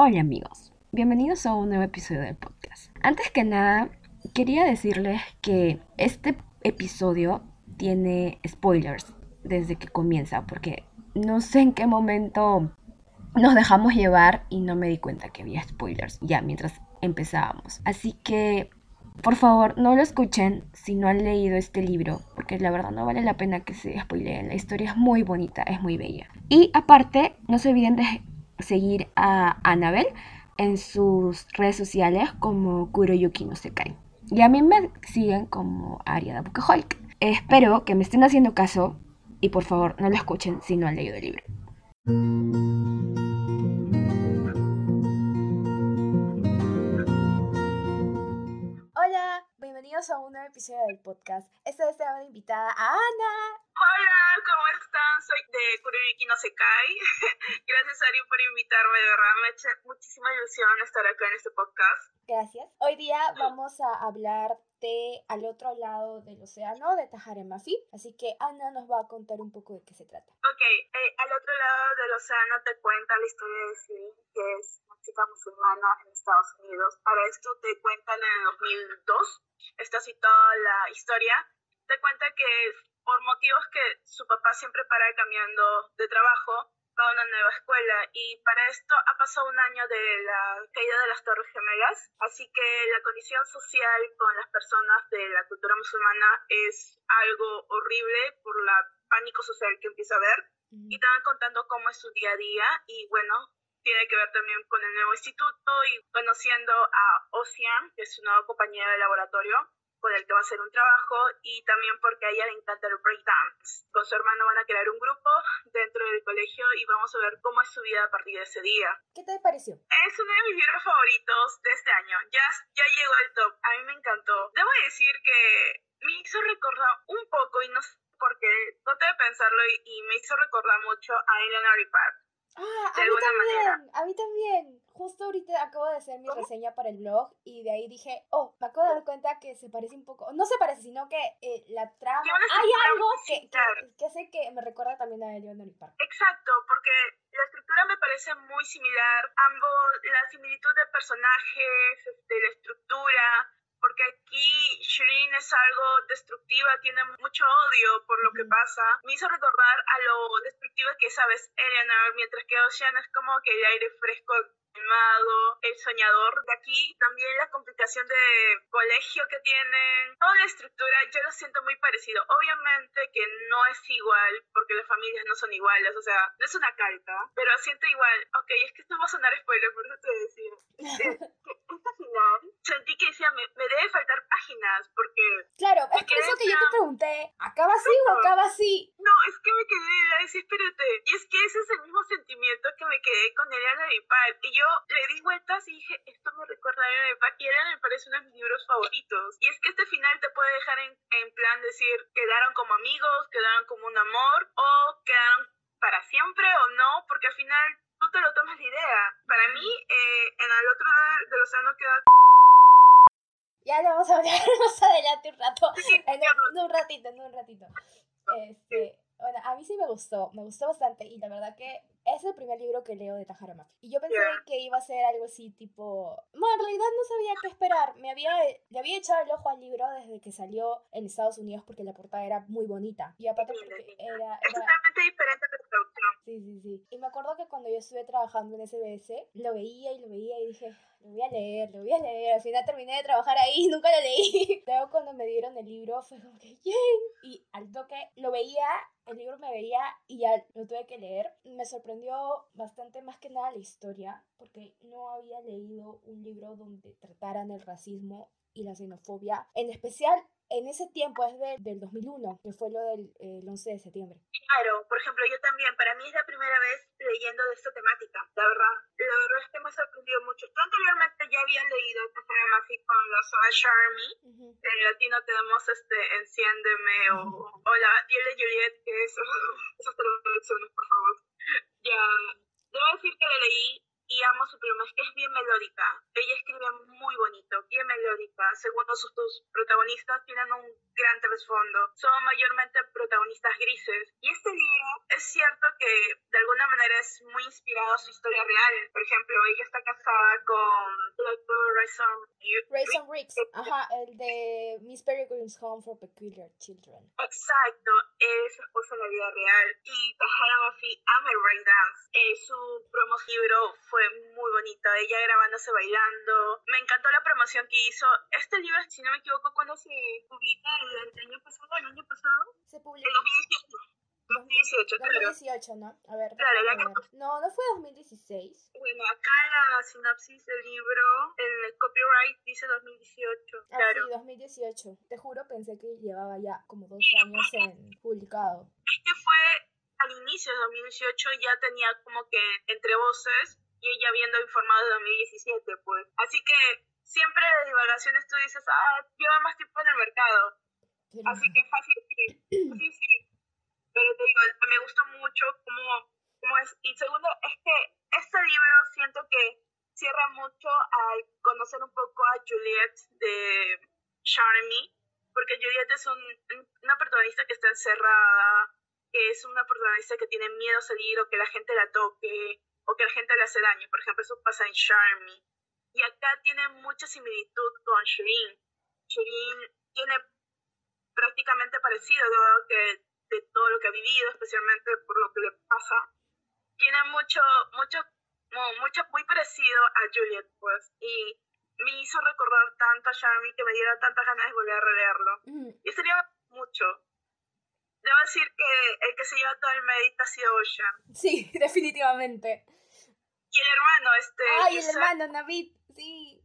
Hola amigos, bienvenidos a un nuevo episodio del podcast. Antes que nada, quería decirles que este episodio tiene spoilers desde que comienza, porque no sé en qué momento nos dejamos llevar y no me di cuenta que había spoilers ya mientras empezábamos. Así que, por favor, no lo escuchen si no han leído este libro, porque la verdad no vale la pena que se spoileen. La historia es muy bonita, es muy bella. Y aparte, no se olviden de seguir a Annabel en sus redes sociales como Kuroyuki no se cae. Y a mí me siguen como Ariada Bukaholic. Espero que me estén haciendo caso y por favor no lo escuchen si no han leído el libro. Bienvenidos a un nuevo episodio del podcast. Esta vez tengo invitada a Ana. Hola, ¿cómo están? Soy de Kuribiki no se cae. Gracias, Ari, por invitarme. De verdad, me echa muchísima ilusión estar acá en este podcast. Gracias. Hoy día vamos a hablar de Al otro lado del océano de Tajaremafi. Así que Ana nos va a contar un poco de qué se trata. Ok, eh, Al otro lado del océano te cuenta la historia de Celine, que es una chica musulmana en Estados Unidos. Para esto te cuentan en el 2002. Está citada la historia. Te cuenta que por motivos que su papá siempre para cambiando de trabajo, a una nueva escuela. Y para esto ha pasado un año de la caída de las Torres Gemelas, así que la condición social con las personas de la cultura musulmana es algo horrible por la pánico social que empieza a haber. Y están contando cómo es su día a día y bueno, tiene que ver también con el nuevo instituto y conociendo a Ocean, que es su nueva compañía de laboratorio, con el que va a hacer un trabajo y también porque a ella le encanta el breakdance. Con su hermano van a crear un grupo dentro del colegio y vamos a ver cómo es su vida a partir de ese día. ¿Qué te pareció? Es uno de mis libros favoritos de este año. Ya, ya llegó al top. A mí me encantó. Debo decir que me hizo recordar un poco y no sé por qué, traté de pensarlo y, me hizo recordar mucho a Eleanor Park. Ah, a mí también, a mí también. Justo ahorita acabo de hacer mi reseña para el blog y de ahí dije, oh, me acabo de dar cuenta que se parece un poco, no se parece, sino que eh, la trama, hay algo que, que, hace que me recuerda también a Eleanor Park. Exacto, porque la estructura me parece muy similar, ambos, la similitud de personajes, este, la estructura, porque aquí Shireen es algo destructiva, tiene mucho odio por lo que pasa. Me hizo recordar a lo destructiva que sabes Eleanor, mientras que Ocean es como que el aire fresco el soñador. De aquí también la complicación de colegio que tienen, toda la estructura, yo lo siento muy parecido. Obviamente que no es igual, porque las familias no son iguales, o sea, no es una carta, pero siento igual. Ok, es que esto va a sonar spoiler, por eso te decía. Esta final, sentí que decía, me, me, debe faltar páginas, porque... Claro, es que eso que yo te pregunté, ¿acaba así o acaba así? No, es que me quedé, decir, espérate, y es que ese es el mismo sentimiento que me quedé con Eliana y Pal, y yo le di vueltas y dije, esto me recuerda a Elena y Elena me parece uno de mis libros favoritos. Y es que este final te puede dejar en, en plan decir, quedaron como amigos, quedaron como un amor, o quedaron para siempre o no, porque al final tú te lo tomas de idea. Para mí, eh, en el otro lado del océano queda... Ya lo vamos a hablar más adelante un rato. en, un, un ratito, en un ratito. Este, bueno, a mí sí me gustó, me gustó bastante y la verdad que es el primer libro que leo de Tajarama. Y yo pensé que iba a ser algo así tipo... Bueno, en realidad no sabía qué esperar. Me había, le había echado el ojo al libro desde que salió en Estados Unidos porque la portada era muy bonita. Y aparte porque era... Es totalmente diferente de producción. Sí, sí, sí. Y me acuerdo que cuando yo estuve trabajando en SBS, lo veía y lo veía y dije, lo voy a leer, lo voy a leer. Al final terminé de trabajar ahí y nunca lo leí. Luego cuando me dieron el libro fue como que, ¡yay! Y al toque lo veía, el libro me veía y ya lo tuve que leer. Me sorprendió bastante más que nada la historia, porque no había leído un libro donde trataran el racismo y la xenofobia, en especial en ese tiempo es del 2001, que fue lo del 11 de septiembre. Claro, por ejemplo, yo también, para mí es la primera vez leyendo de esta temática, la verdad. La verdad es que me ha sorprendido mucho. Yo anteriormente ya había leído tema así con los Ash Army. En latino tenemos este Enciéndeme o, o la Diele Juliet, que es... esas traducciones, por favor. Ya, debo decir que la leí y amo su pluma, es que es bien melódica. Ella escribe muy bonito, bien melódica. Segundo, sus, sus protagonistas tienen un gran trasfondo. Son mayormente protagonistas grises. Y este libro es cierto que de alguna manera es muy inspirado a su historia real. Por ejemplo, ella está casada con Rayson Rayson Riggs, ajá, el de Miss Peregrine's Home for Peculiar Children. Exacto, es esposa en la vida real. Y Tahara Mafi ama el breakdance. Eh, su promo libro fue muy bonito. Ella grabándose bailando. Me encantó la promoción que hizo. Este libro, si no me equivoco, ¿cuándo se publica? ¿El, año pasado? ¿El año pasado? Se publicó. El 2018. 2018, 2018, ¿no? A ver, claro, año... No, no fue 2016. Bueno, acá la sinopsis del libro, el copyright dice 2018. Ah, claro. sí, 2018. Te juro, pensé que llevaba ya como dos años en publicado. Este fue al inicio de 2018, ya tenía como que entre voces y ella habiendo informado de 2017, pues. Así que siempre de divagaciones tú dices, ah, lleva más tiempo en el mercado. Así que fácil, sí. Sí, sí. Pero te digo, me gustó mucho cómo, cómo es. Y segundo, es que este libro siento que cierra mucho al conocer un poco a Juliet de Charmy, porque Juliet es un, una protagonista que está encerrada, que es una protagonista que tiene miedo a salir o que la gente la toque o que la gente le hace daño. Por ejemplo, eso pasa en Charmy. Y acá tiene mucha similitud con Shirin. Shirin tiene prácticamente parecido, dado que de todo lo que ha vivido, especialmente por lo que le pasa, tiene mucho, mucho, mucho, muy parecido a Juliet, pues, y me hizo recordar tanto a Charmy que me diera tantas ganas de volver a releerlo. Y sería mucho. Debo decir que el que se lleva todo el mérito ha sido Ocean. Sí, definitivamente. Y el hermano, este... Ay, el hermano, Navid, sí.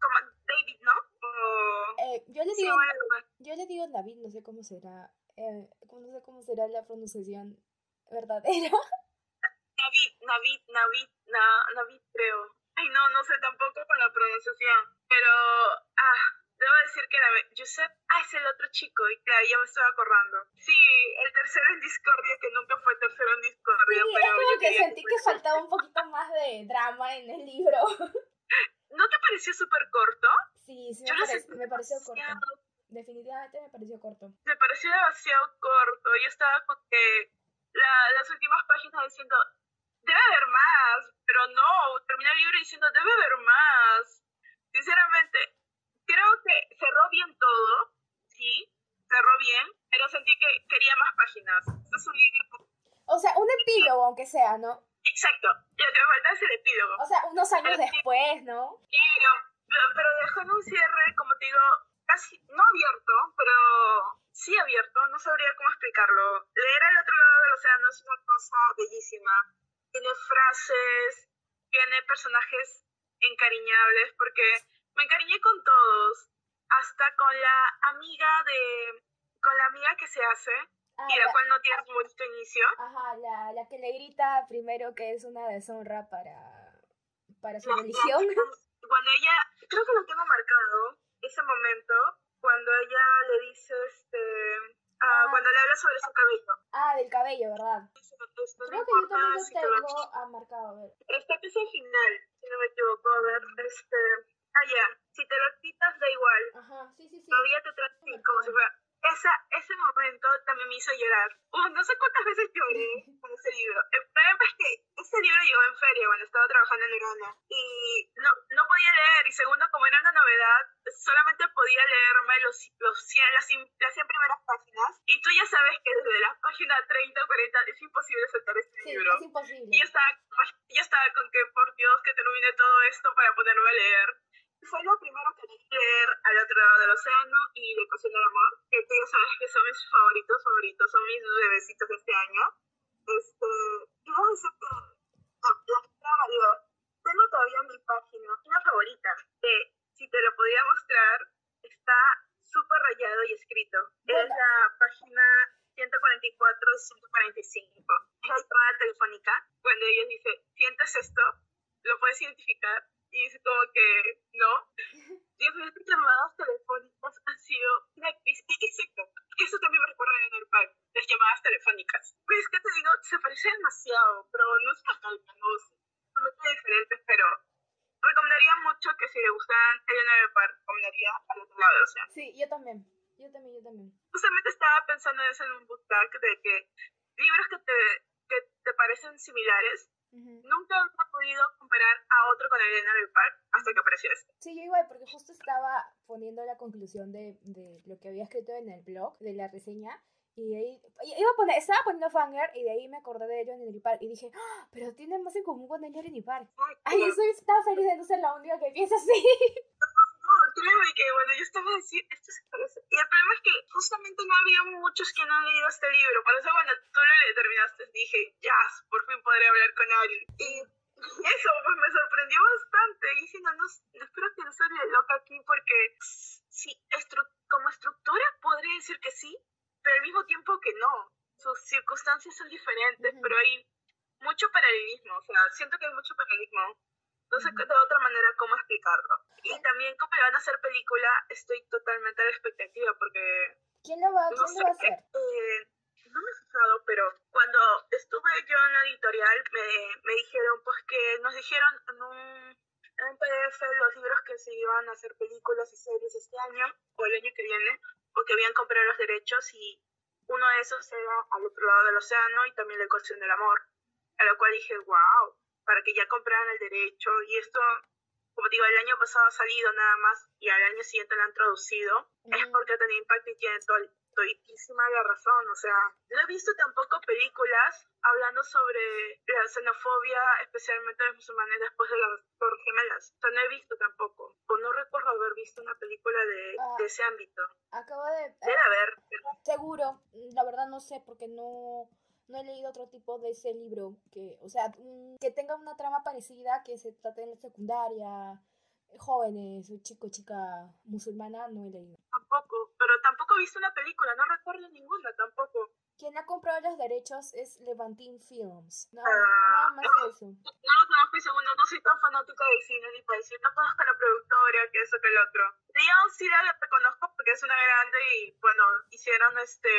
Como David, ¿no? O... Eh, yo le digo, bueno. yo le digo Navid, no sé cómo será, eh, no sé cómo será la pronunciación verdadera. Navid, Navid, Navid, na, Navid creo. Ay, no, no sé tampoco con la pronunciación. Pero, ah, debo decir que Navid, Josep, ah, es el otro chico, y claro, ya me estoy acordando. Sí, el tercero en Discordia, que nunca fue tercero en Discordia, Sí, pero es como yo que sentí que faltaba un poquito más de drama en el libro. ¿No te pareció súper corto? Sí, sí, me, sentí me pareció corto. Definitivamente me pareció corto. me pareció demasiado corto. Yo estaba con que la- las últimas páginas diciendo, debe haber más, pero no, terminé el libro diciendo, debe haber más. Sinceramente, creo que cerró bien todo, sí, cerró bien, pero sentí que quería más páginas. Es un libro... O sea, un epílogo, aunque sea, ¿no? Exacto, lo que me falta es el epílogo. O sea, unos años después, ¿no? Pero, pero, pero dejó en un cierre, como te digo, casi no abierto, pero sí abierto, no sabría cómo explicarlo. Leer al otro lado del océano es una cosa bellísima. Tiene frases, tiene personajes encariñables, porque me encariñé con todos, hasta con la amiga de, con la amiga que se hace, Ah, y la la- cual no tiene un bonito inicio. ajá, la, la que le grita primero que es una deshonra para, para su La- religión. la- cuando ella, creo que lo tengo marcado, ese momento, cuando ella le dice, este, ah, Ah. cuando le habla sobre su cabello. Ah, del cabello, ¿verdad? Esto no Creo que yo también lo tengo ah, marcado, a ver. Está que es el final, si no me equivoco, a ver, este, ah, ya, si te lo quitas da igual, Ajá, sí, sí, sí. todavía te trata así, como si fuera, esa, ese momento también me hizo llorar. Uh, no sé cuántas veces lloré con ese libro. El problema es que ese libro llegó en feria cuando estaba trabajando en Urano y no, no podía leer. Y segundo, como era una novedad, solamente podía leerme los, los 100, las, las 100 primeras páginas. Y tú ya sabes que desde la página 30 o 40 es imposible saltar este Sí, libro. es imposible. Y yo estaba, yo estaba con que, por Dios, que termine todo esto para ponerme a leer. Fue lo primero que leer al otro lado del océano y Le Ecuación del Amor, que tú ya sabes que son mis favoritos, favoritos, son mis bebecitos de este año. Este, y vamos a decir que la, lectura valió. Tengo todavía mi página, una favorita, que si te lo podría mostrar, está súper rayado y escrito. Es la página 144 y 145. Es la llamada telefónica, cuando ellos dicen, ¿sientes esto? ¿Lo puedes identificar? Y dice como que, no. Dios mío, estas llamadas telefónicas han sido una crisis. Eso también me recuerda en el parque, las llamadas telefónicas. Pues es que te digo, se parece demasiado, pero no es una calca, no es completamente diferente, si le gustan Eleanor Park, combinaría al otro lado del océano. Sí, yo también. Yo también, yo también. Justamente estaba pensando en eso en un book tag de que libros que te, que te parecen similares, nunca he podido comparar a otro con Eleanor Park hasta que apareció este. Sí, yo igual, porque justo estaba poniendo la conclusión de, de lo que había escrito en el blog, de la reseña, y de ahí, iba a poner, estaba poniendo Fanger y de ahí me acordé de Eleanor Park y dije, ¡Ah! pero tiene más en común con Eleanor Park. Ay, yo estoy tan feliz de no ser la única que piensa así. créeme que, bueno, yo estaba esto se parece. Y el problema es que justamente no había muchos que no han leído este libro. Por eso cuando tú lo terminaste dije, ya, por fin podré hablar con alguien. Y eso, pues me sorprendió bastante. Y si no, no, espero que no soy loca aquí porque sí, como estructura podría decir que sí, pero al mismo tiempo que no. Sus circunstancias son diferentes, pero hay mucho paralelismo. O sea, siento que hay mucho paralelismo no sé de otra manera cómo explicarlo. Y también como le van a hacer película, estoy totalmente a la expectativa porque... ¿Quién lo va, ¿quién a hacer? Eh, no me he fijado, pero cuando estuve yo en la editorial me, me dijeron, pues que nos dijeron en un, en un PDF los libros que se iban a hacer películas y series este año o el año que viene, o que habían comprado los derechos y uno de esos era al otro lado del océano y también la ecuación del amor. A lo cual dije, wow, para que ya compraran el derecho. Y esto, como digo, el año pasado ha salido nada más y al año siguiente lo han traducido. Es porque tenido impacto y tiene todo, todísima la razón. O sea, no he visto tampoco películas hablando sobre la xenofobia, especialmente de los musulmanes después de las Torres Gemelas. O sea, no he visto tampoco. O no recuerdo haber visto una película de, ah, de ese ámbito. Acabo de... Debe haber. Seguro. La verdad no sé porque no no he leído otro tipo de ese libro que, o sea, que tenga una trama parecida, que se trate en la secundaria, jóvenes, chico, chica musulmana, no he leído. Tampoco, pero tampoco he visto una película, no recuerdo ninguna tampoco. Quien ha comprado los derechos es Levantine Films. No, ah, nada más eso. No lo conozco y segundo, no soy tan fanática de cine ni para decir, no conozco a la productora, que eso, que el otro. Digamos, sí la reconozco porque es una grande y, bueno, hicieron este...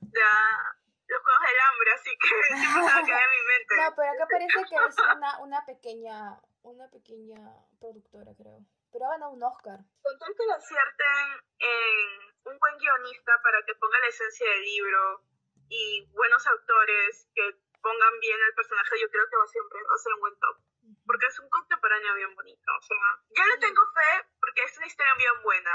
Ya, los Juegos del Hambre, así que siempre se va a quedar en mi mente. No, pero acá parece que es una, una pequeña, una pequeña productora, creo. Pero van a un Oscar. Con tal que lo acierten en un buen guionista para que ponga la esencia del libro y buenos autores que pongan bien al personaje, yo creo que va siempre va a ser un buen top. Porque es un contemporáneo bien bonito. O sea, yo le tengo fe porque es una historia bien buena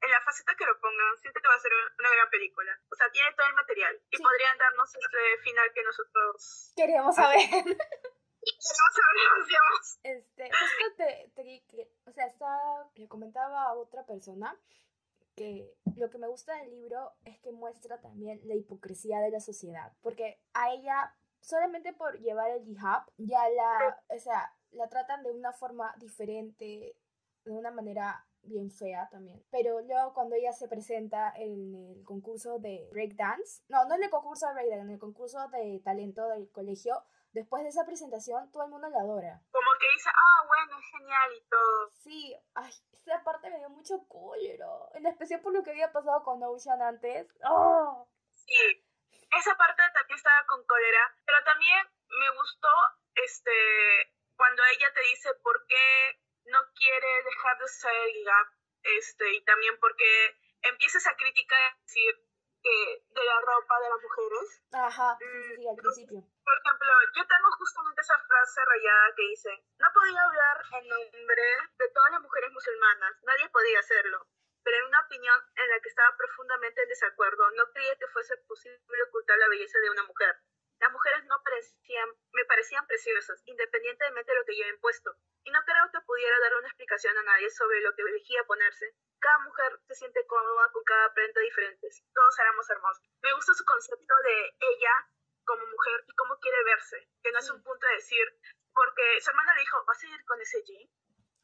en la faceta que lo pongan, siento que va a ser una gran película. O sea, tiene todo el material y podrían darnos este final que nosotros queríamos saber. queríamos saber, Este, justo te, te, o sea, estaba, le comentaba a otra persona que lo que me gusta del libro es que muestra también la hipocresía de la sociedad, porque a ella solamente por llevar el hijab ya la, o sea, la tratan de una forma diferente, de una manera bien fea también. Pero luego cuando ella se presenta en el concurso de breakdance, no, no en el concurso de breakdance, en el concurso de talento del colegio, después de esa presentación todo el mundo la adora. Como que dice, ah, bueno, es genial y todo. Sí, ay, esa parte me dio mucho cólera, en especial por lo que había pasado con Ocean antes. ¡Oh! Sí, esa parte también estaba con cólera, pero también me gustó este cuando ella te dice por qué no quiere dejar de el gap, este, y también porque empiezas a criticar decir que de la ropa de las mujeres. Ajá, sí, sí, al principio. Por ejemplo, yo tengo justamente esa frase rayada que dice, no podía hablar en nombre de todas las mujeres musulmanas, nadie podía hacerlo, pero en una opinión en la que estaba profundamente en desacuerdo, no creía que fuese posible ocultar la belleza de una mujer. Las mujeres no parecían, me parecían preciosas, independientemente de lo que yo he impuesto y no creo que pudiera dar una explicación a nadie sobre lo que elegía ponerse. Cada mujer se siente cómoda con cada prenda diferente. Todos éramos hermosos. Me gusta su concepto de ella como mujer y cómo quiere verse, que no es un punto de decir, porque su hermana le dijo, ¿vas a ir con ese jean?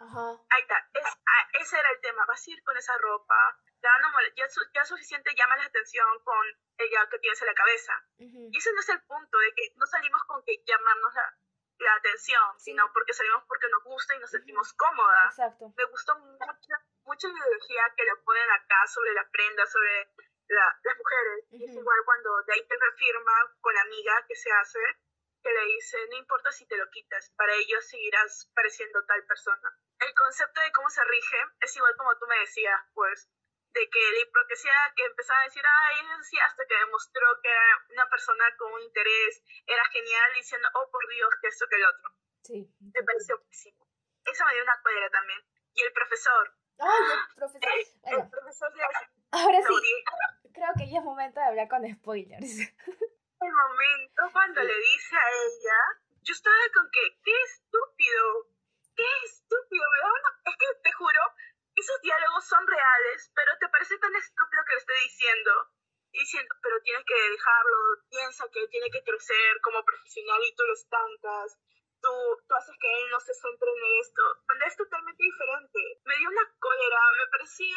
Ajá. Ahí está, ah, ese era el tema, vas a ir con esa ropa, ya, no, ya, ya suficiente llama la atención con ella que tienes en la cabeza. Y ese no es el punto, de que no salimos con que llamarnos la, la atención, sino porque salimos porque nos gusta y nos sentimos cómodas. Exacto. Me gustó mucho, mucho la ideología que le ponen acá sobre la prenda, sobre las mujeres. Y es igual cuando de ahí te reafirma con la amiga que se hace, que le dice, no importa si te lo quitas, para ello seguirás pareciendo tal persona. El concepto de cómo se rige es igual como tú me decías, pues, de que la hipocresía que empezaba a decir, ay, es así, hasta que demostró que era una persona con un interés, era genial, diciendo, oh, por Dios, que esto, que el otro. Sí. Me pareció pésimo. Eso me dio una cólera también. Y el profesor. Ay, el profesor. El, Bueno, el profesor de ahora sí, creo que ya es momento de hablar con spoilers. El momento cuando le dice a ella, yo estaba con que, qué estúpido, qué estúpido, me una- Es que te juro, esos diálogos son reales, pero te parece tan estúpido que le estoy diciendo. Diciendo, pero tienes que dejarlo, piensa que tiene que crecer como profesional y tú lo estancas. Tú, tú haces que él no se centre en esto, cuando es totalmente diferente. Me dio una cólera, me parecía,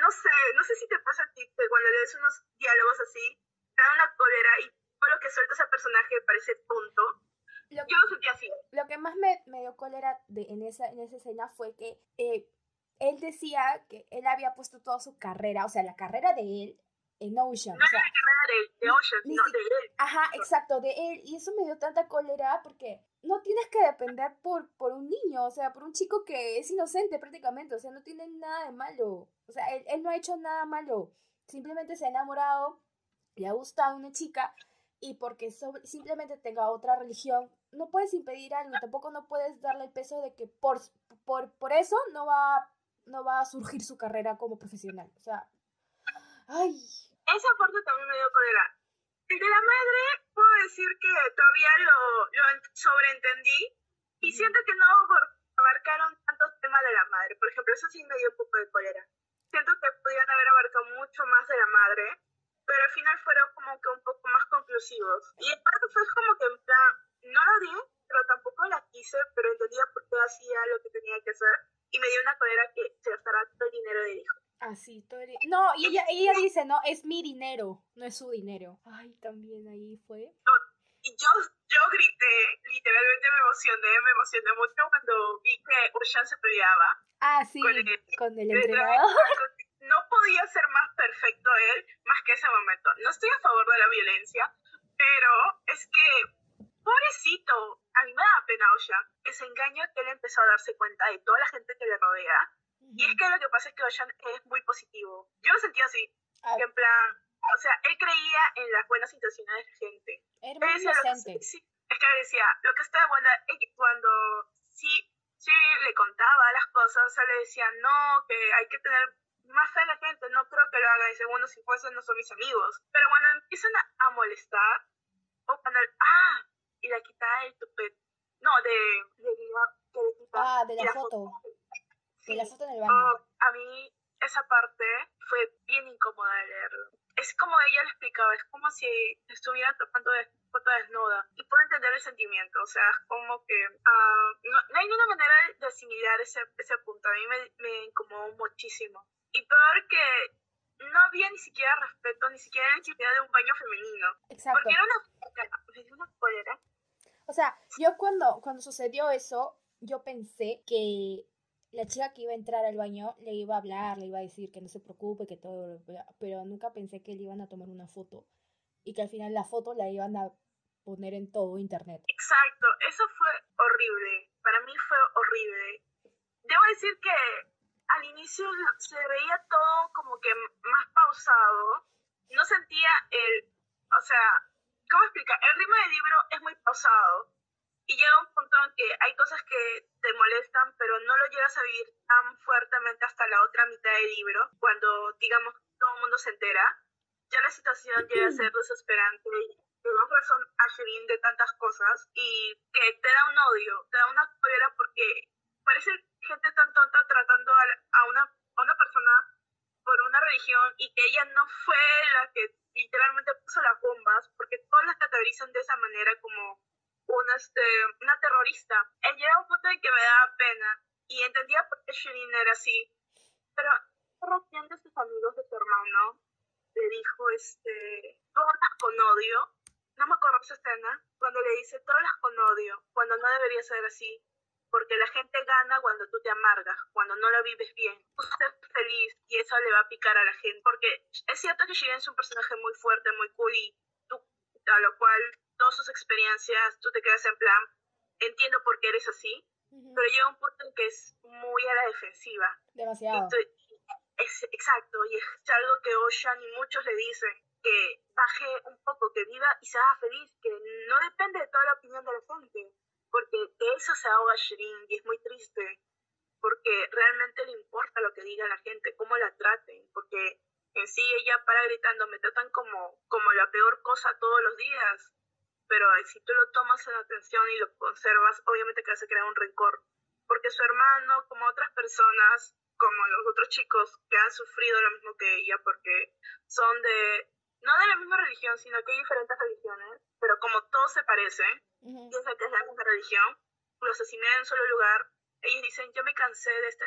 no sé, no sé si te pasa a ti, que cuando lees unos diálogos así, te da una cólera y lo que suelta ese personaje parece tonto. Lo, Yo lo sentí así. lo que más me, me dio cólera de, en, esa, en esa escena fue que eh, él decía que él había puesto toda su carrera, o sea, la carrera de él en Ocean. No o sea, la carrera de, de Ocean, ni si- de él. Ajá, exacto, de él. Y eso me dio tanta cólera porque no tienes que depender por, por un niño, o sea, por un chico que es inocente prácticamente, o sea, no tiene nada de malo. O sea, él, él no ha hecho nada malo. Simplemente se ha enamorado, le ha gustado una chica y porque sobre- simplemente tenga otra religión, no puedes impedir algo tampoco no puedes darle el peso de que por, por, por eso no va, no va a surgir su carrera como profesional. O sea, ay, Esa parte también me dio cólera. El de la madre, puedo decir que todavía lo, lo en- sobreentendí y siento que no abarcaron tantos temas de la madre. Por ejemplo, eso sí me dio un poco de cólera. Siento que podían haber abarcado mucho más de la madre, pero al final fueron como que un poco más conclusivos. Y aparte fue como que en plan, no la odié, pero tampoco la quise, pero entendía por qué hacía lo que tenía que hacer. Y me dio una cólera que se gastara todo el dinero del hijo. Así, todo el... No, y ella, ella dice, no, es mi dinero, no es su dinero. Ay, también ahí fue. Y yo, yo grité, literalmente me emocioné, me emocioné mucho cuando vi que Ocean se peleaba. Ah, sí, Con el- con el entrenador. No podía ser más perfecto él que ese momento. No estoy a favor de la violencia, pero es que, pobrecito, a mí me da pena Ocean. Ese engaño que él empezó a darse cuenta de toda la gente que le rodea. Y es que lo que pasa es que Ocean es muy positivo. Yo lo sentía así, Ah, que en plan, o sea, él creía en las buenas intenciones de la gente. era muy inocente. sí, es que decía, lo que está de buena, ella- cuando sí, sí le contaba las cosas, él le decía, no, que hay que tener más en la gente, no creo que lo hagan, y segundo, si fuesen, no son mis amigos. Pero cuando empiezan a, a molestar, o cuando, él, ah, y le quita el tupet, no, de, de, la- que le quita, Ah, de y la foto. De la Sí. foto en el baño. Oh, a mí esa parte fue bien incómoda de leerlo. Es como ella lo explicaba, es como si estuviera tocando de desnuda. Y puedo entender el sentimiento, o sea, es como que ah, no, no hay ninguna manera de, asimilar ese, ese punto. A mí me, me incomodó muchísimo. Y peor que no había ni siquiera respeto, ni siquiera la intimidad de un baño femenino. Exacto. Porque era una... Una cólera. O sea, yo cuando, cuando sucedió eso, yo pensé que la chica que iba a entrar al baño le iba a hablar, le iba a decir que no se preocupe, que todo, pero nunca pensé que le iban a tomar una foto y que al final la foto la iban a poner en todo internet. Exacto, eso fue horrible. Para mí fue horrible. Debo decir que al inicio se veía todo como que más pausado. No sentía el, o sea, ¿cómo explicar? El ritmo del libro es muy pausado. Y llega un punto en que hay cosas que te molestan, pero no lo llegas a vivir tan fuertemente hasta la otra mitad del libro, cuando, digamos, todo el mundo se entera. Ya la situación llega a ser desesperante y das razón a Shirin de tantas cosas y que te da un odio, te da una cólera porque parece gente tan tonta tratando a, una, a una persona por una religión y que ella no fue la que literalmente puso las bombas, porque todos la categorizan de esa manera como una, este, una terrorista. Él llega a un punto en que me daba pena y entendía por qué Shirin era así, pero ¿quién de sus amigos de su hermano le dijo, este, hablas con odio? No me acuerdo esa escena, cuando le dice, hablas con odio, cuando no debería ser así, porque la gente gana cuando tú te amargas, cuando no lo vives bien. Tú estás feliz y eso le va a picar a la gente, porque es cierto que Shirin es un personaje muy fuerte, muy cool y a lo cual todas sus experiencias, tú te quedas en plan, entiendo por qué eres así, pero llega un punto en que es muy a la defensiva. Demasiado. es, exacto, y es algo que Ocean y muchos le dicen, que baje un poco, que viva y se haga feliz, que no depende de toda la opinión de la gente, porque de eso se ahoga Shirin y es muy triste, porque realmente le importa lo que diga la gente, cómo la traten, porque en sí ella para gritando, me tratan como, como la peor cosa todos los días, pero si tú lo tomas en atención y lo conservas, obviamente que se crea un rencor, porque su hermano, como otras personas, como los otros chicos que han sufrido lo mismo que ella, porque son de, no de la misma religión, sino que hay diferentes religiones, pero como todos se parecen, piensan que es la misma religión, lo asesiné en un solo lugar, ellos dicen, yo me cansé de, este,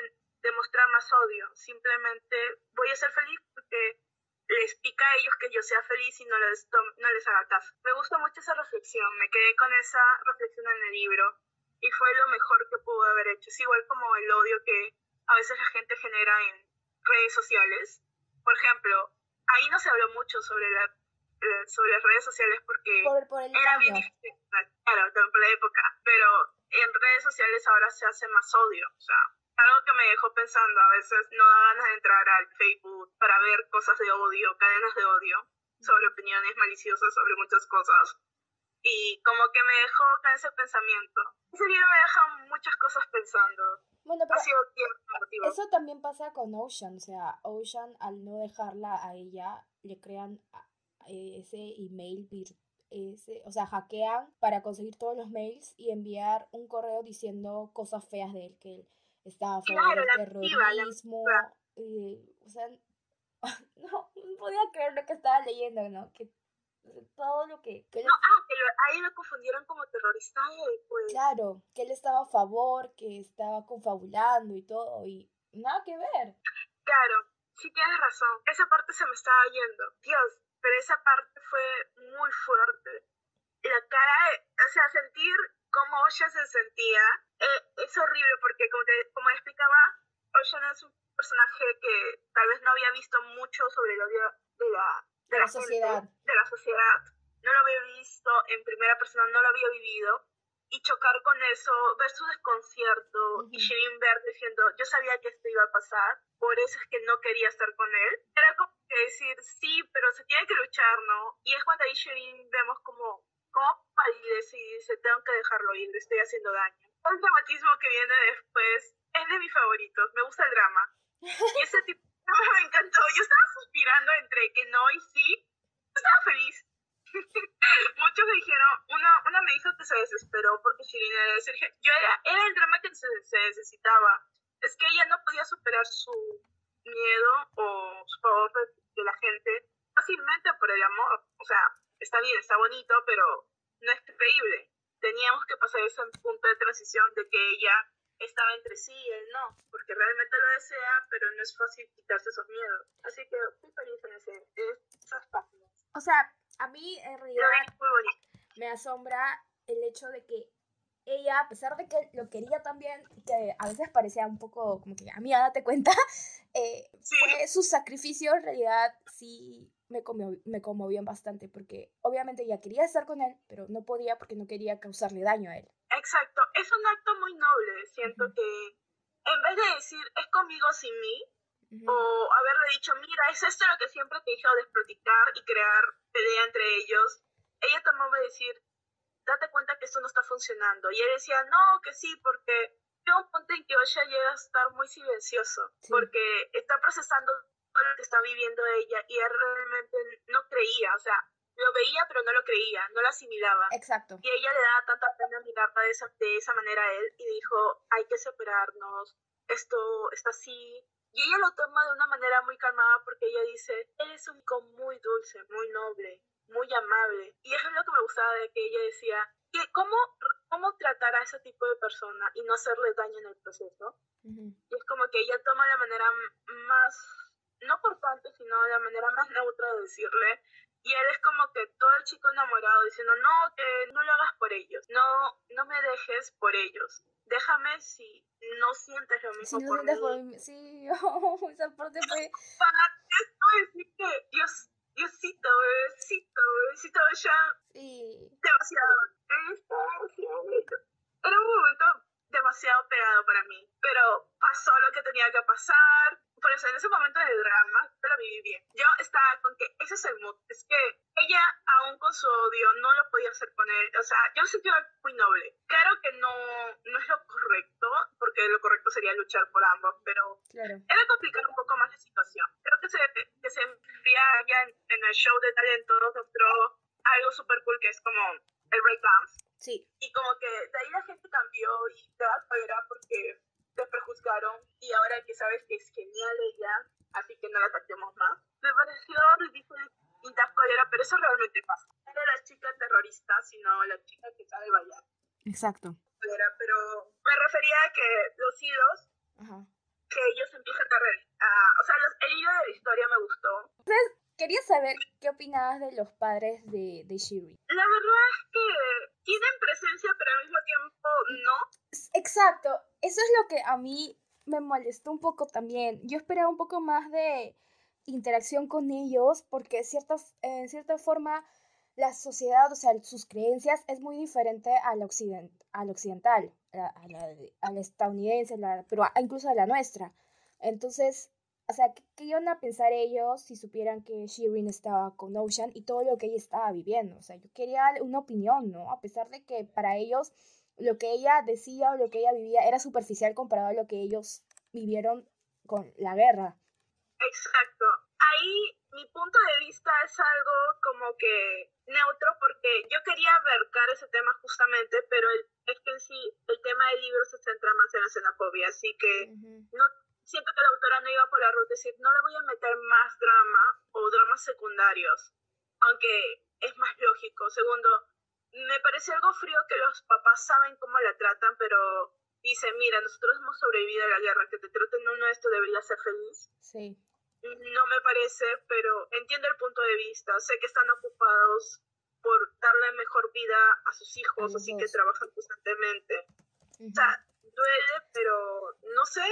de mostrar más odio, simplemente voy a ser feliz porque les pica a ellos que yo sea feliz y no les, no les haga caso. Me gusta mucho esa reflexión, me quedé con esa reflexión en el libro y fue lo mejor que pudo haber hecho. Es igual como el odio que a veces la gente genera en redes sociales. Por ejemplo, ahí no se habló mucho sobre la eh, sobre las redes sociales porque era bien difícil, claro, por la época, pero en redes sociales ahora se hace más odio, o sea, algo que me dejó pensando, a veces no da ganas de entrar al Facebook para ver cosas de odio, cadenas de odio, sobre opiniones maliciosas sobre muchas cosas. Y como que me dejó con ese pensamiento. Ese libro me deja muchas cosas pensando. Bueno, pero eso también pasa con Ocean, o sea, Ocean al no dejarla a ella, le crean ese email ese, o sea, hackean para conseguir todos los mails y enviar un correo diciendo cosas feas de él, que él estaba a favor del terrorismo. o sea, no, no podía creer lo que estaba leyendo, ¿no? Que todo lo que... no, ah, que ahí lo confundieron como terrorista pues... Claro, que él estaba a favor, que estaba confabulando y todo, y nada que ver. Claro, sí tienes razón, esa parte se me estaba yendo. Dios, pero esa parte fue muy fuerte. La cara, o sea, sentir cómo ella se sentía eh, es horrible porque, como, te, como explicaba, Ocean es un personaje que tal vez no había visto mucho sobre el odio de la, de, la, sociedad. de la sociedad. No lo había visto en primera persona, no lo había vivido. Y chocar con eso, ver su desconcierto y Shirin ver diciendo, yo sabía que esto iba a pasar, por eso es que no quería estar con él. Era como que decir, sí, pero se tiene que luchar, ¿no? Y es cuando ahí Shirin vemos como, palidece y dice, tengo que dejarlo ir, le estoy haciendo daño el dramatismo que viene después es de mis favoritos, me gusta el drama. Y ese tipo me encantó. Yo estaba suspirando entre que no y sí. Estaba feliz. Muchos me dijeron, una, una me dijo que se desesperó porque Shirin era de Sergio. Yo era, era el drama que se, se necesitaba. Es que ella no podía superar su miedo o su favor de, de la gente fácilmente por el amor. O sea, está bien, está bonito, pero no es creíble teníamos que pasar ese punto de transición de que ella estaba entre sí y él no, porque realmente lo desea, pero no es fácil quitarse esos miedos. Así que estoy feliz en ese, esas páginas. O sea, a mí en realidad me asombra el hecho de que ella, a pesar de que lo quería también, que a veces parecía un poco como que, a mí, date cuenta, eh, fue su sacrificio en realidad sí me, conmovió, me conmovió bastante porque obviamente ella quería estar con él, pero no podía porque no quería causarle daño a él. Exacto, es un acto muy noble, siento que en vez de decir es conmigo sin mí, o haberle dicho, mira, es esto lo que siempre te dije, desproticar y crear pelea entre ellos, ella tomó a decir, date cuenta que esto no está funcionando. Y él decía, no, que sí, porque llega un punto en que Osha llega a estar muy silencioso, porque está procesando lo que está viviendo ella y él realmente no creía, o sea, lo veía pero no lo creía, no lo asimilaba. Exacto. Y ella le daba tanta pena mirarla de esa, de esa manera a él y dijo, hay que separarnos, esto está así. Y ella lo toma de una manera muy calmada porque ella dice, él es un hijo muy dulce, muy noble, muy amable. Y eso es lo que me gustaba de que ella decía, que cómo, cómo tratar a ese tipo de persona y no hacerle daño en el proceso. Y es como que ella toma la manera más no por tanto, sino de la manera más neutra de decirle. Y él es como que todo el chico enamorado diciendo, no, que no lo hagas por ellos, no, no me dejes por ellos. Déjame si no sientes lo mismo por, mí. Sí, esa parte fue... Para Dios, Diosito, bebecito, bebecito ya. Sí. Demasiado. Era un momento demasiado pegado para mí, pero pasó lo que tenía que pasar. Por eso en ese momento de drama, lo viví bien. Yo estaba con que ese es el mood. Es que ella, aún con su odio, no lo podía hacer con él. O sea, yo lo sentía muy noble. Claro que no, no es lo correcto, porque lo correcto sería luchar por ambos, pero Claro. era complicar un poco más la situación. Creo que se, que se ya en, en el show de talentos, mostró algo súper cool que es como el breakdance. Sí. Y como que de ahí la gente cambió y te das fuera porque te prejuzgaron y ahora que sabes que es genial ella, así que no la ataquemos más. Me pareció ridículo y cólera, pero eso realmente pasa. No era la chica terrorista, sino la chica que sabe bailar. Exacto. Pero me refería a que los hilos Ajá. que ellos empiezan a... re- a- o sea, los- el hilo de la historia me gustó. Quería saber qué opinabas de los padres de, de Shiri. La verdad es que tienen presencia, pero al mismo tiempo no. Exacto, eso es lo que a mí me molestó un poco también. Yo esperaba un poco más de interacción con ellos porque cierta, en cierta forma la sociedad, o sea, sus creencias es muy diferente al, occident, al occidental, a, a la, a la estadounidense, la, pero a- incluso a la nuestra. Entonces, o sea, ¿qué, qué iban a pensar ellos si supieran que Shirin estaba con Ocean y todo lo que ella estaba viviendo? O sea, yo quería una opinión, ¿no? A pesar de que para ellos lo que ella decía o lo que ella vivía era superficial comparado a lo que ellos vivieron con la guerra. Exacto. Ahí mi punto de vista es algo como que neutro porque yo quería abarcar ese tema justamente, pero el, es que en sí el tema del libro se centra más en la xenofobia, así que no siento que la autora no iba por la ruta de decir no le voy a meter más drama o dramas secundarios, aunque es más lógico. Segundo, me parece algo frío que los papás saben cómo la tratan, pero dicen, mira, nosotros hemos sobrevivido a la guerra, que te traten uno de esto debería ser feliz. Sí. No me parece, pero entiendo el punto de vista. Sé que están ocupados por darle mejor vida a sus hijos, así que trabajan constantemente. O sea, duele, pero no sé.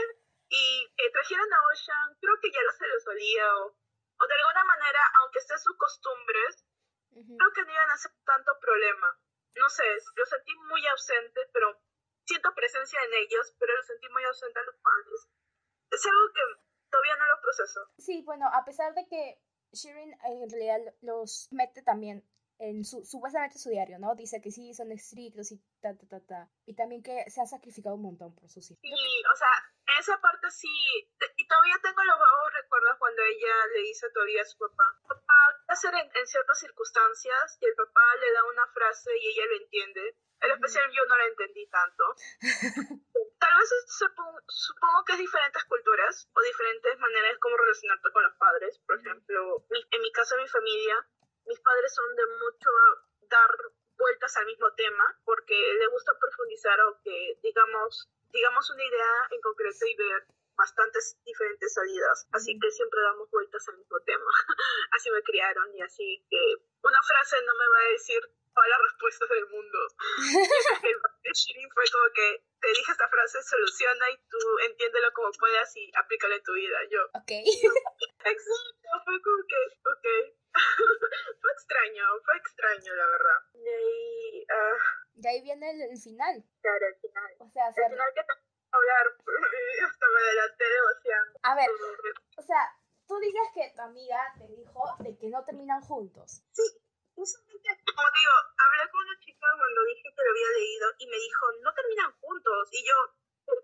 Y que trajeran a Ocean, creo que ya no se les olía, o, o de alguna manera, aunque estén sus costumbres, creo que no iban a ser tanto problema. No sé, lo sentí muy ausente, pero siento presencia en ellos, pero lo sentí muy ausente a los padres. Es algo que todavía no lo proceso. Sí, bueno, a pesar de que Shirin en realidad los mete también en su, supuestamente su diario, ¿no? Dice que sí, son estrictos y ta, ta, ta, ta. Y también que se ha sacrificado un montón por sus hijos. Sí, o sea, esa parte sí. Y todavía tengo los vagos recuerdos cuando ella le dice todavía a su papá, papá, ¿qué hacer en, en ciertas circunstancias? Y el papá le da una frase y ella lo entiende. En especial yo no la entendí tanto. Tal vez supongo, supongo que es diferentes culturas o diferentes maneras de cómo relacionarte con los padres. Por ejemplo, en mi caso, mi familia, mis padres son de mucho dar vueltas al mismo tema porque les gusta profundizar o que digamos digamos una idea en concreto y ver bastantes diferentes salidas así que siempre damos vueltas al mismo tema así me criaron y así que una frase no me va a decir todas las respuestas del mundo el Shirin fue como que te dije esta frase soluciona y tú entiéndelo como puedas y aplícalo en tu vida yo Ok. Exacto, fue como que, ok. fue extraño, fue extraño, la verdad. Y ahí, ah, De ahí viene el, el final. claro, al final. O sea, Al se- final que hablar, hasta me adelanté demasiado. a ver, o sea, tú dices que tu amiga te dijo de que no terminan juntos. Justamente, como digo, hablé con una chica cuando dije que lo había leído y me dijo, no terminan juntos. Y yo,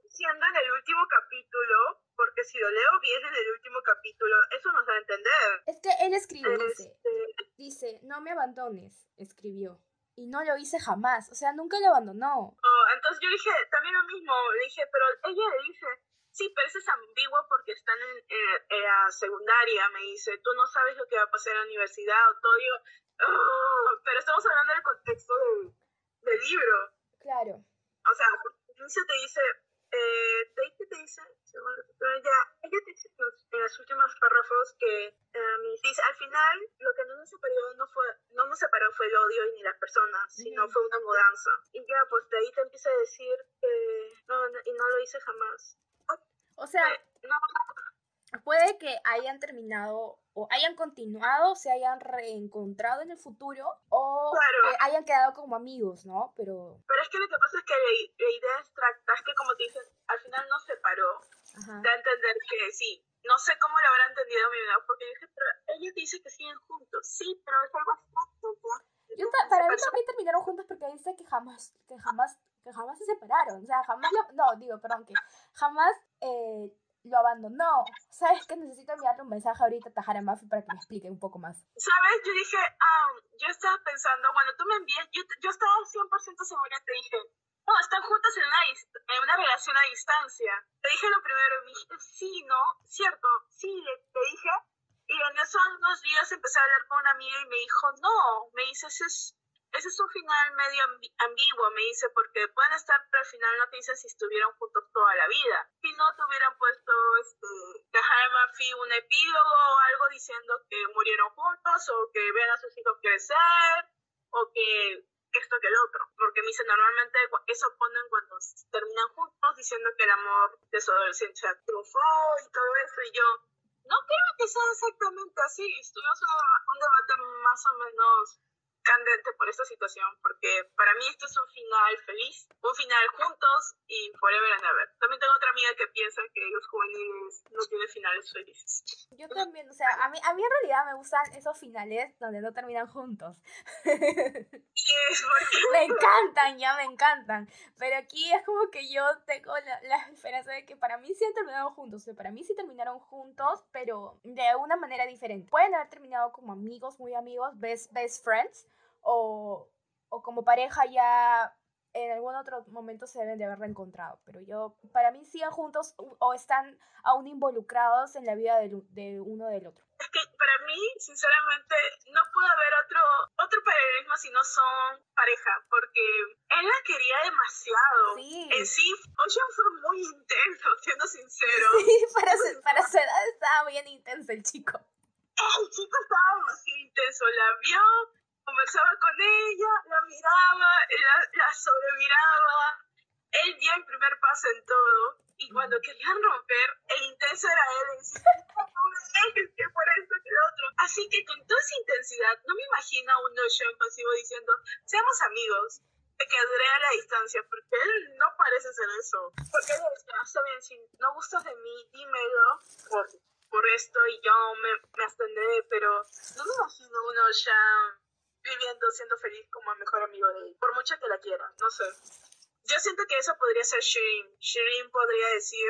siendo en el último capítulo, porque si lo leo bien en el último capítulo, eso nos da a entender. Es que él escribe, dice, Este, dice, no me abandones, escribió. Y no lo hice jamás, o sea, nunca lo abandonó. Oh, entonces yo dije también lo mismo, le dije, pero ella le dice, sí, pero eso es ambiguo porque están en, en la secundaria, me dice, tú no sabes lo que va a pasar en la universidad o todo, yo, "Oh", pero estamos hablando del contexto del, del libro, Claro. o sea, porque inicio te dice, eh, de ahí que te dice, Segundo, pero ella, ella te dice en los, en los últimos párrafos que em, dice, al final lo que no nos separó no fue, no nos separó fue el odio y ni las personas, sino fue una mudanza. Y ya, pues de ahí te empieza a decir que no, no- y no lo hice jamás. O sea, Eh, no, puede que hayan terminado o hayan continuado, se hayan reencontrado en el futuro o que hayan quedado como amigos, ¿no? Pero... Pero es que lo que pasa es que la, idea abstracta es que como te dicen, al final no se separó. Da a entender que sí, no sé cómo lo habrá entendido mi vida, porque dije, pero ella dice que siguen juntos. Sí, pero es algo abstracto. Yo para mí también terminaron juntos porque dice que jamás, que jamás, que jamás se separaron. O sea, jamás lo, no, digo, perdón, que jamás eh, lo abandonó. ¿Sabes que Necesito enviarle un mensaje ahorita a Tajara Mafi para que me explique un poco más. ¿Sabes? Yo dije, um, yo estaba pensando, cuando tú me envías, yo, yo estaba 100% segura, te dije, no, están juntos en una, en una relación a distancia. Te dije lo primero, y dije, sí, ¿no? Cierto, sí, te dije. Y en esos unos días empecé a hablar con una amiga y me dijo, no, me dice, ese es ese es un final medio ambiguo, me dice, porque pueden estar, pero al final no te dicen si estuvieron juntos toda la vida. Si no te hubieran puesto este, Mafi un epílogo o algo diciendo que murieron juntos o que ven a sus hijos crecer o que esto que el otro. Porque me dice, normalmente eso ponen cuando terminan juntos diciendo que el amor de su adolescencia triunfó y todo eso. Y yo, no creo que sea exactamente así. Estuvimos un debate más o menos candente por esta situación, porque para mí esto es un final feliz, un final juntos y forever and ever. También tengo otra amiga que piensa que los juveniles no tienen finales felices. Yo también, o sea, a mí, a mí en realidad me gustan esos finales donde no terminan juntos. me encantan, ya me encantan. Pero aquí es como que yo tengo la, de que para mí sí han terminado juntos, o sea, para mí sí terminaron juntos, pero de una manera diferente. Pueden haber terminado como amigos, muy amigos, best, best friends, o, o como pareja ya en algún otro momento se deben de haber reencontrado, pero yo, para mí siguen juntos o están aún involucrados en la vida de, de, uno del otro. Es que para mí, sinceramente, no puede haber otro, otro paralelismo si no son pareja, porque él la quería demasiado. Sí. En sí, Ocean fue muy intenso, siendo sincero. Sí, para, para su edad estaba bien intenso el chico. El chico estaba demasiado intenso, la vio conversaba con ella, la miraba, la, la sobremiraba. Él dio el primer paso en todo. Y cuando querían romper, el intenso era él. Y que por esto, que lo otro. Así que con toda esa intensidad, no me imagino a un en pasivo diciendo, seamos amigos, te quedaré a la distancia, porque él no parece ser eso. Porque él dice, está bien, si no gustas de mí, dímelo por, por esto y yo me, me abstendré, pero no me imagino un Ocean viviendo, siendo feliz como el mejor amigo de él, por mucho que la quiera, no sé. Yo siento que eso podría ser Shirin. Shirin podría decir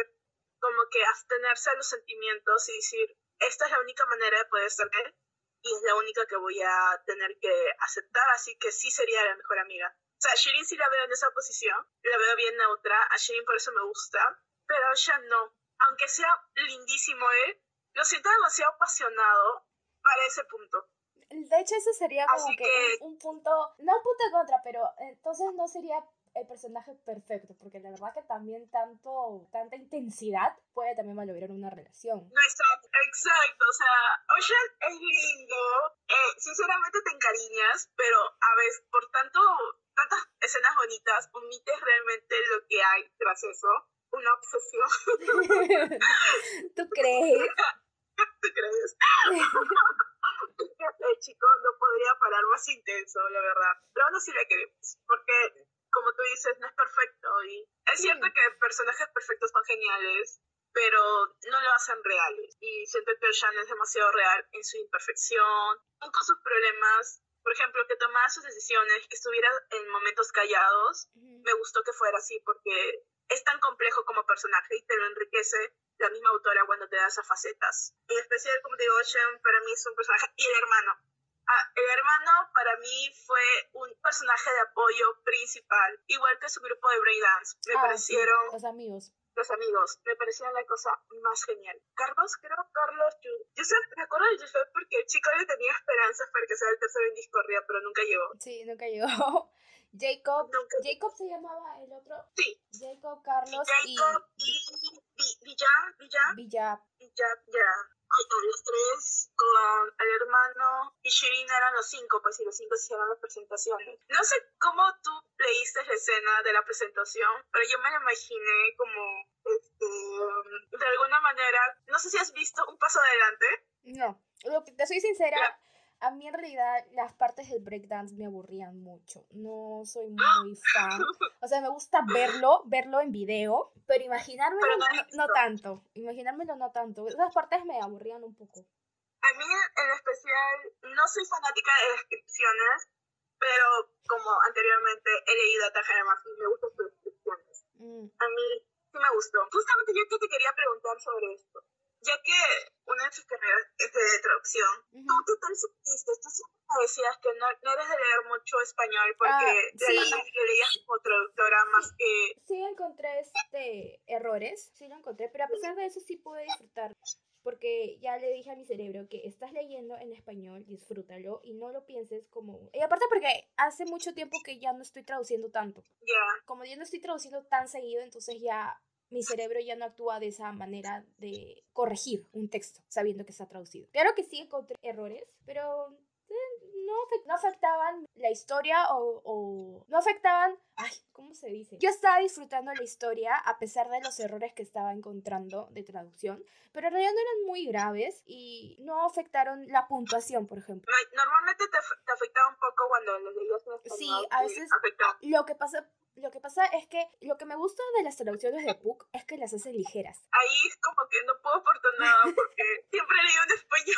como que abstenerse a los sentimientos y decir, esta es la única manera de poder ser él y es la única que voy a tener que aceptar, así que sí sería la mejor amiga. O sea, Shirin sí la veo en esa posición, la veo bien neutra, a Shirin por eso me gusta, pero ya no. Aunque sea lindísimo él, lo siento demasiado apasionado para ese punto. De hecho, ese sería como que, Un, punto, no un punto de contra, pero entonces no sería el personaje perfecto, porque la verdad que también tanto, tanta intensidad puede también malograr una relación. exacto, exacto, o sea, Ocean es lindo, eh, sinceramente te encariñas, pero a veces por tanto, tantas escenas bonitas, omites realmente lo que hay tras eso, una obsesión. ¿Tú crees? ¿Tú crees? el chico no podría parar más intenso, la verdad. Pero aún sí le queremos, porque, como tú dices, no es perfecto. Y es cierto que personajes perfectos son geniales, pero no lo hacen reales. Y siento que Shan es demasiado real en su imperfección, con sus problemas. Por ejemplo, que tomara sus decisiones, que estuviera en momentos callados. Me gustó que fuera así porque es tan complejo como personaje y te lo enriquece la misma autora cuando te da esas facetas. En especial, como te digo, Ocean para mí es un personaje, y el hermano. Ah, el hermano para mí fue un personaje de apoyo principal, igual que su grupo de breakdance. Me ah, parecieron... los amigos. Los amigos, me parecieron la cosa más genial. Carlos, creo, Carlos, yo, yo me acuerdo de Joseph porque el chico le tenía esperanzas para que sea el tercero en discordia, pero nunca llegó. Sí, nunca llegó. Jacob, Jacob se llamaba el otro. Sí. Jacob, Carlos Jacob y, y Villa, Villa. Villa. Villa, ya. Los tres con el hermano y Shirin eran los cinco, pues y los cinco hicieron las presentaciones. No sé cómo tú leíste la escena de la presentación, pero yo me la imaginé como este, de alguna manera, no sé si has visto Un Paso Adelante. No, lo que te soy sincera, a mí en realidad las partes del breakdance me aburrían mucho. No soy muy fan. O sea, me gusta verlo, verlo en video, pero imaginármelo no, no, tanto. Imaginármelo no tanto. Esas partes me aburrían un poco. A mí en especial no soy fanática de descripciones, pero como anteriormente he leído a Tajara y me gustan sus descripciones. Mm. A mí sí me gustó. Justamente yo te quería preguntar sobre esto ya que una de tus carreras es de traducción, ¿tú qué tal sentiste? Tú siempre decías que no, no, eres de leer mucho español porque ah, sí. lo leías como traductora más que... Sí encontré este errores, sí lo encontré, pero a pesar de eso sí pude disfrutar. Porque ya le dije a mi cerebro que estás leyendo en español, disfrútalo y no lo pienses como... Y aparte porque hace mucho tiempo que ya no estoy traduciendo tanto. Ya. Como ya no estoy traduciendo tan seguido, entonces ya mi cerebro ya no actúa de esa manera de corregir un texto sabiendo que está traducido. Claro que sí encontré errores, pero eh, no, no, afectaban la historia o, o, no afectaban, ay, ¿cómo se dice? Yo estaba disfrutando la historia a pesar de los errores que estaba encontrando de traducción, pero en realidad no eran muy graves y no afectaron la puntuación, por ejemplo. Normalmente te, te afectaba un poco cuando lo leías en español. Sí, a veces lo que pasa lo que pasa es que lo que me gusta de las traducciones de Puck es que las hacen ligeras. Ahí es como que no puedo aportar nada porque siempre he leído en español.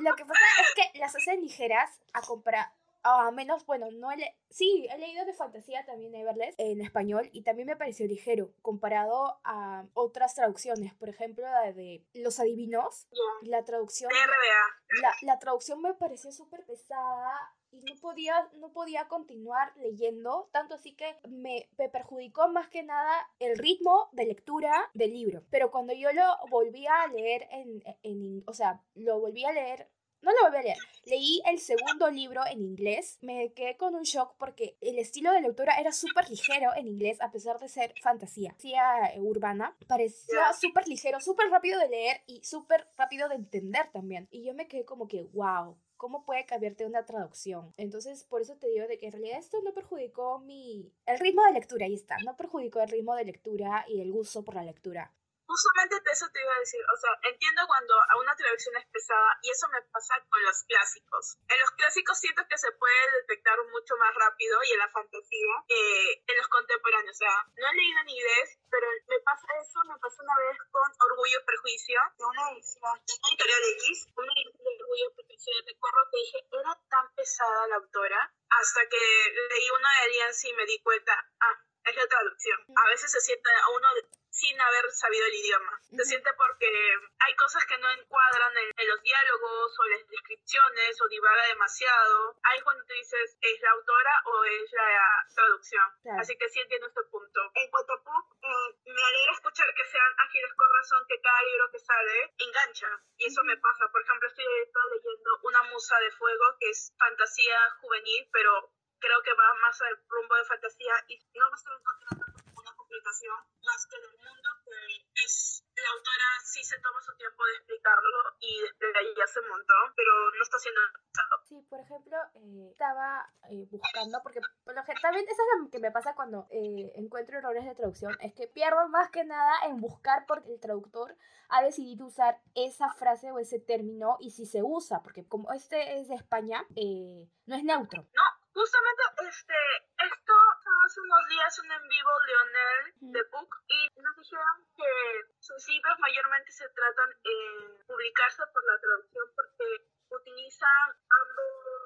lo que pasa es que las hacen ligeras a comprar a menos, bueno, no he sí, he leído de fantasía también Everless en español y también me pareció ligero comparado a otras traducciones, por ejemplo la de Los Adivinos, la traducción la, la traducción me pareció súper pesada y no podía, no podía continuar leyendo, tanto así que me, perjudicó más que nada el ritmo de lectura del libro. Pero cuando yo lo volví a leer en, en o sea, lo volví a leer no lo volví a leer. Leí el segundo libro en inglés. Me quedé con un shock porque el estilo de lectura era súper ligero en inglés, a pesar de ser fantasía. Fantasía urbana. Parecía súper ligero, súper rápido de leer y súper rápido de entender también. Y yo me quedé como que, wow, ¿cómo puede cambiarte una traducción? Entonces, por eso te digo de que en realidad esto no perjudicó mi... El ritmo de lectura, ahí está, no perjudicó el ritmo de lectura y el gusto por la lectura. Justamente eso te iba a decir, o sea, entiendo cuando a una traducción es pesada y eso me pasa con los clásicos. En los clásicos siento que se puede detectar mucho más rápido y en la fantasía que en los contemporáneos. O sea, no he leído en inglés, pero me pasa eso, me pasó una vez con Orgullo y Prejuicio, de una edición de Editorial X, una edición de Orgullo y Prejuicio. Recuerdo que dije, era tan pesada la autora, hasta que leí una de Alianza y me di cuenta, ah, es la traducción. A veces se siente a uno sin haber sabido el idioma. Se siente porque hay cosas que no encuadran en, los diálogos o las descripciones o divaga demasiado. Ahí cuando te dices, ¿es la autora o es la traducción? Así que sí entiendo este punto. En cuanto a Puck, eh, me alegra escuchar que sean ágiles con razón, que cada libro que sale engancha. Y eso me pasa. Por ejemplo, estoy, estoy leyendo Una musa de fuego, que es fantasía juvenil, pero creo que va más al rumbo de fantasía y no me estoy encontrando una publicación más que del mundo que es la autora sí se toma su tiempo de explicarlo y desde ahí ya se montó, pero no está siendo Sí, por ejemplo, eh, estaba eh, buscando, porque por lo que también eso es lo que me pasa cuando eh, encuentro errores de traducción, es que pierdo más que nada en buscar porque el traductor ha decidido usar esa frase o ese término y si se usa, porque como este es de España, no es neutro. No, Justamente este, hace unos días un en vivo Leonel de Book y nos dijeron que sus libros mayormente se tratan en publicarse por la traducción porque utilizan ambos,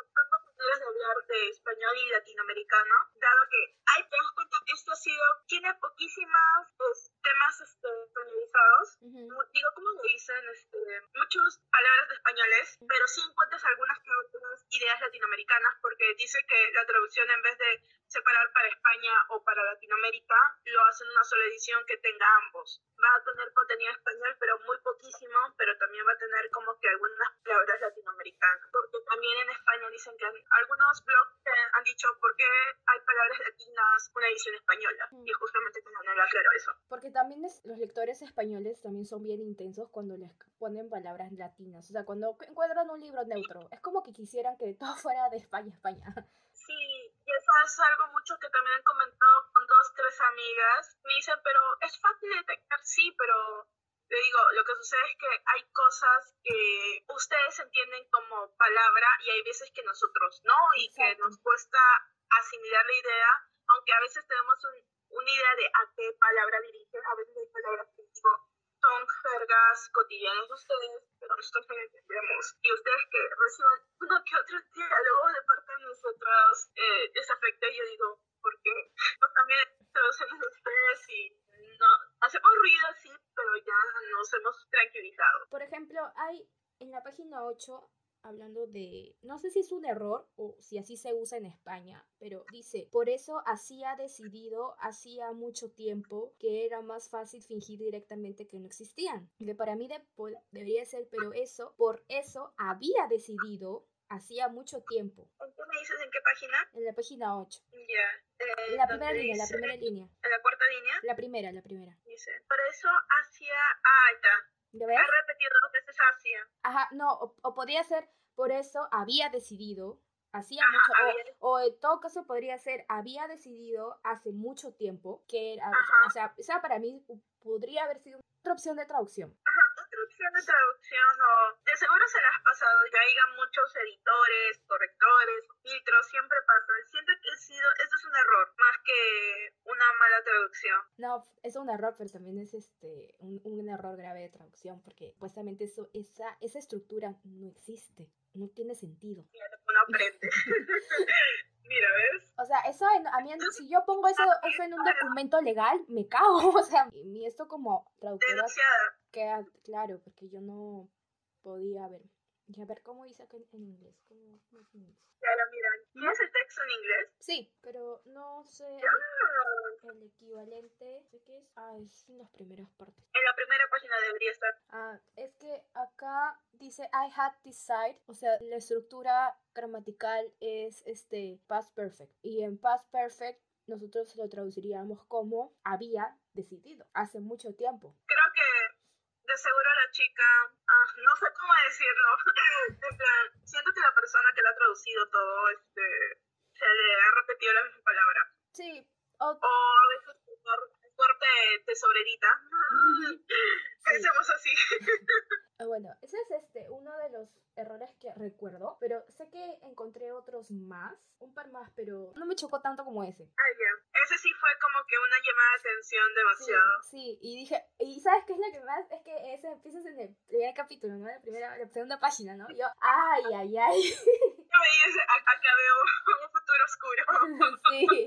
maneras de hablar de español y latinoamericano, dado que hay, te das cuenta, esto ha sido, tiene poquísimas pues, temas este, españolizados, digo, como lo dicen, este, muchas palabras de españoles, pero sí encuentras algunas que otras ideas latinoamericanas, porque dice que la traducción en vez de separar para España o para Latinoamérica, lo hacen una sola edición que tenga ambos. Va a tener contenido español, pero muy poquísimo, pero también va a tener como que algunas palabras latinoamericanas, porque también en España dicen que algunos blogs han dicho por qué hay palabras latinas, una edición española, y justamente como no lo aclaro eso. Porque también los lectores españoles también son bien intensos cuando les ponen palabras latinas, o sea, cuando encuentran un libro neutro, es como que quisieran que todo fuera de España, España. Sí, y eso es algo mucho que también he comentado con dos, tres amigas. Me dicen, pero es fácil detectar, sí, pero le digo, lo que sucede es que hay cosas que ustedes entienden como palabra y hay veces que nosotros no, y que nos cuesta asimilar la idea, aunque a veces tenemos una idea de a qué palabra dirige, a veces hay palabras que digo, son jergas cotidianas de ustedes, pero nosotros no entendemos. Y ustedes que reciban uno que otro diálogo de parte de nosotros eh, les afecta, y yo digo, ¿por qué? Pues también traducen de ustedes y no, hacemos ruido así, pero ya nos hemos tranquilizado. Por ejemplo, hay en la página 8 hablando de, no sé si es un error o si así se usa en España, pero dice, por eso así ha decidido hacía mucho tiempo que era más fácil fingir directamente que no existían. Que para mí de, debería ser, pero eso, por eso había decidido hacía mucho tiempo. ¿Qué me dices en qué página? En la página 8. Ya. en eh, la primera línea, la primera línea. ¿En la cuarta línea? La primera, la primera. Dice, por eso hacía... Ah, está. ¿Ya ves? Ha repetido dos veces hacía. Ajá, podría ser, por eso había decidido, hacía mucho, o, en todo caso podría ser, había decidido hace mucho tiempo que era, o sea, o sea, para mí podría haber sido otra opción de traducción. Ajá, otra opción de traducción, o de seguro se las has pasado, ya digan muchos editores, correctores, filtros, siempre pasa. Siento que ha sido, esto es un error, más que una mala traducción. No, es un error, pero también es este un, un error grave de traducción, porque supuestamente eso, esa, esa estructura no existe, no tiene sentido. Uno aprende. Mira, ¿ves? O sea, eso a mí, si yo pongo eso, eso en un documento legal, me cago. O sea, y esto como traductora queda claro, porque yo no podía ver. Y a ver cómo dice acá en, inglés. ¿Cómo, cómo es inglés? Claro, mira, ¿tienes el texto en inglés? Sí, pero no sé el, equivalente. ¿Sé qué es? Ah, es en las primeras partes. En la primera página debería estar. Ah, es que acá dice I had decided, o sea, la estructura gramatical es este past perfect. Y en past perfect nosotros lo traduciríamos como había decidido hace mucho tiempo. Creo que de seguro la chica, ah, no sé cómo decirlo, en plan, siento que la persona que lo ha traducido todo, este, se le ha repetido la misma palabra. Sí. O, a veces por suerte tesorerita. Pensemos así. Ah, bueno, ese es este, uno de los errores que recuerdo, pero sé que encontré otros más, un par más, pero no me chocó tanto como ese. Ah, ya. Ese sí fue como que una llamada de atención demasiado. Sí, sí, y dije, ¿y sabes qué es lo que más? Es que ese empiezas en el primer capítulo, ¿no? La primera, la segunda página, ¿no? Y yo, ay, ay, ay. Yo veía acá veo un futuro oscuro. sí.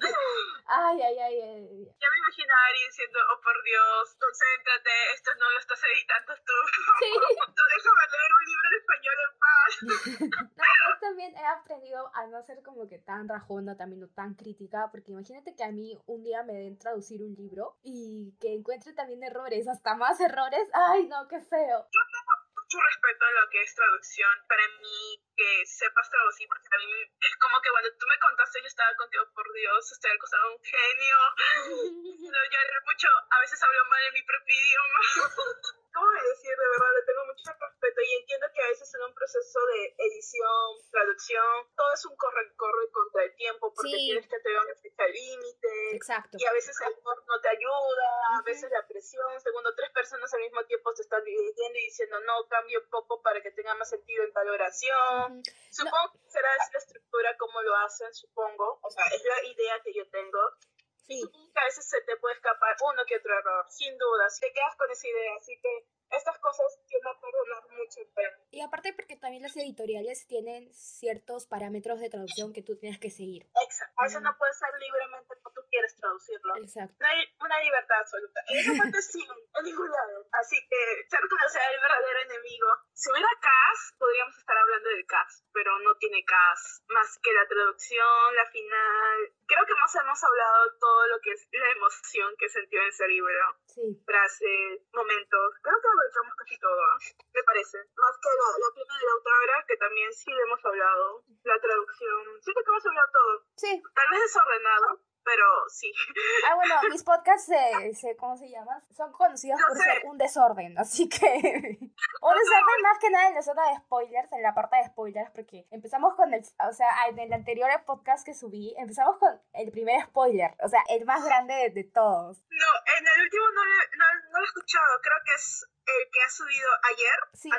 Ay, ay, ay, ay. Ya me imagino a Ari diciendo, oh por Dios, concéntrate, esto no lo estás editando tú. Sí. Tú déjame leer un libro de español en no, yo también he aprendido a no ser como que tan rajona, también no tan crítica, porque imagínate que a mí un día me den traducir un libro y que encuentre también errores, hasta más errores. Ay, no, qué feo. Yo tengo mucho respeto a lo que es traducción. Para mí, que sepas traducir, porque a mí es como que cuando tú me contaste, yo estaba contigo, por Dios, estoy al costado de un genio. no, yo mucho, a veces hablo mal en mi propio idioma. ¿Cómo decir? De verdad, le tengo mucho respeto y entiendo que a veces en un proceso de edición, traducción, todo es un corre-corre contra el tiempo porque tienes que tener una fecha límite. Exacto. Y a veces el humor no te ayuda, a veces la presión, segundo, tres personas al mismo tiempo se están dividiendo y diciendo, no, cambio poco para que tenga más sentido en tal oración. Supongo que será esa estructura como lo hacen, supongo. O sea, es la idea que yo tengo. Sí. a veces se te puede escapar uno que otro error, sin duda. Si te quedas con esa idea, así que estas cosas tienden a perdonar mucho Y aparte porque también las editoriales tienen ciertos parámetros de traducción que tú tienes que seguir. Exacto. A veces no puedes ser libremente como tú quieres traducirlo. Exacto. No hay una libertad absoluta. En esa parte sí, en ningún lado. Así que ser sea el verdadero enemigo. Si hubiera CAS, podríamos estar hablando de CAS, pero no tiene CAS. Más que la traducción, la final. Creo que más hemos hablado todo lo que es la emoción que sentió en ese libro. Sí. Frases, momentos. Creo que casi todo, me parece. Más que la, la pluma de la autora, que también sí hemos hablado, la traducción, siento que hemos hablado todo. Sí. Tal vez desordenado, pero sí. Ah, bueno, mis podcasts, se, ¿cómo se llaman? Son conocidos por ser un desorden, así que... un desorden más que nada en la zona de spoilers, en la parte de spoilers, porque empezamos con el, o sea, en el anterior podcast que subí, empezamos con el primer spoiler, o sea, el más grande de, todos. No, en el último no, no, no lo he escuchado, creo que es el que ha subido ayer, sí,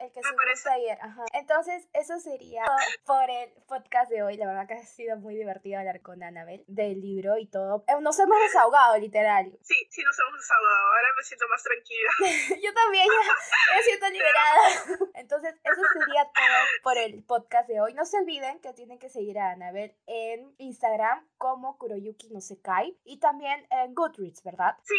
el, que me parece. ayer, ajá. Entonces, eso sería por el podcast de hoy. La verdad que ha sido muy divertido hablar con Annabel del libro y todo. Eh, nos hemos desahogado, literal. Sí, sí, nos hemos desahogado. Ahora me siento más tranquila. Yo también, me siento liberada. Entonces, eso sería todo por el podcast de hoy. No se olviden que tienen que seguir a Annabel en Instagram como Kuroyuki no se cae y también en Goodreads, ¿verdad? Sí,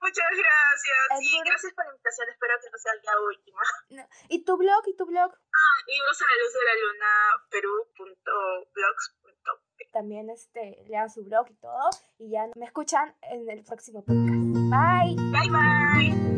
muchas gracias gracias por la invitación, espero que no sea la última. ¿Y tu blog? ¿Y tu blog? Ah, libros a la luz de la luna, perú.blogs.com. También este, lean su blog y todo, y ya me escuchan en el próximo podcast. Bye. Bye, bye.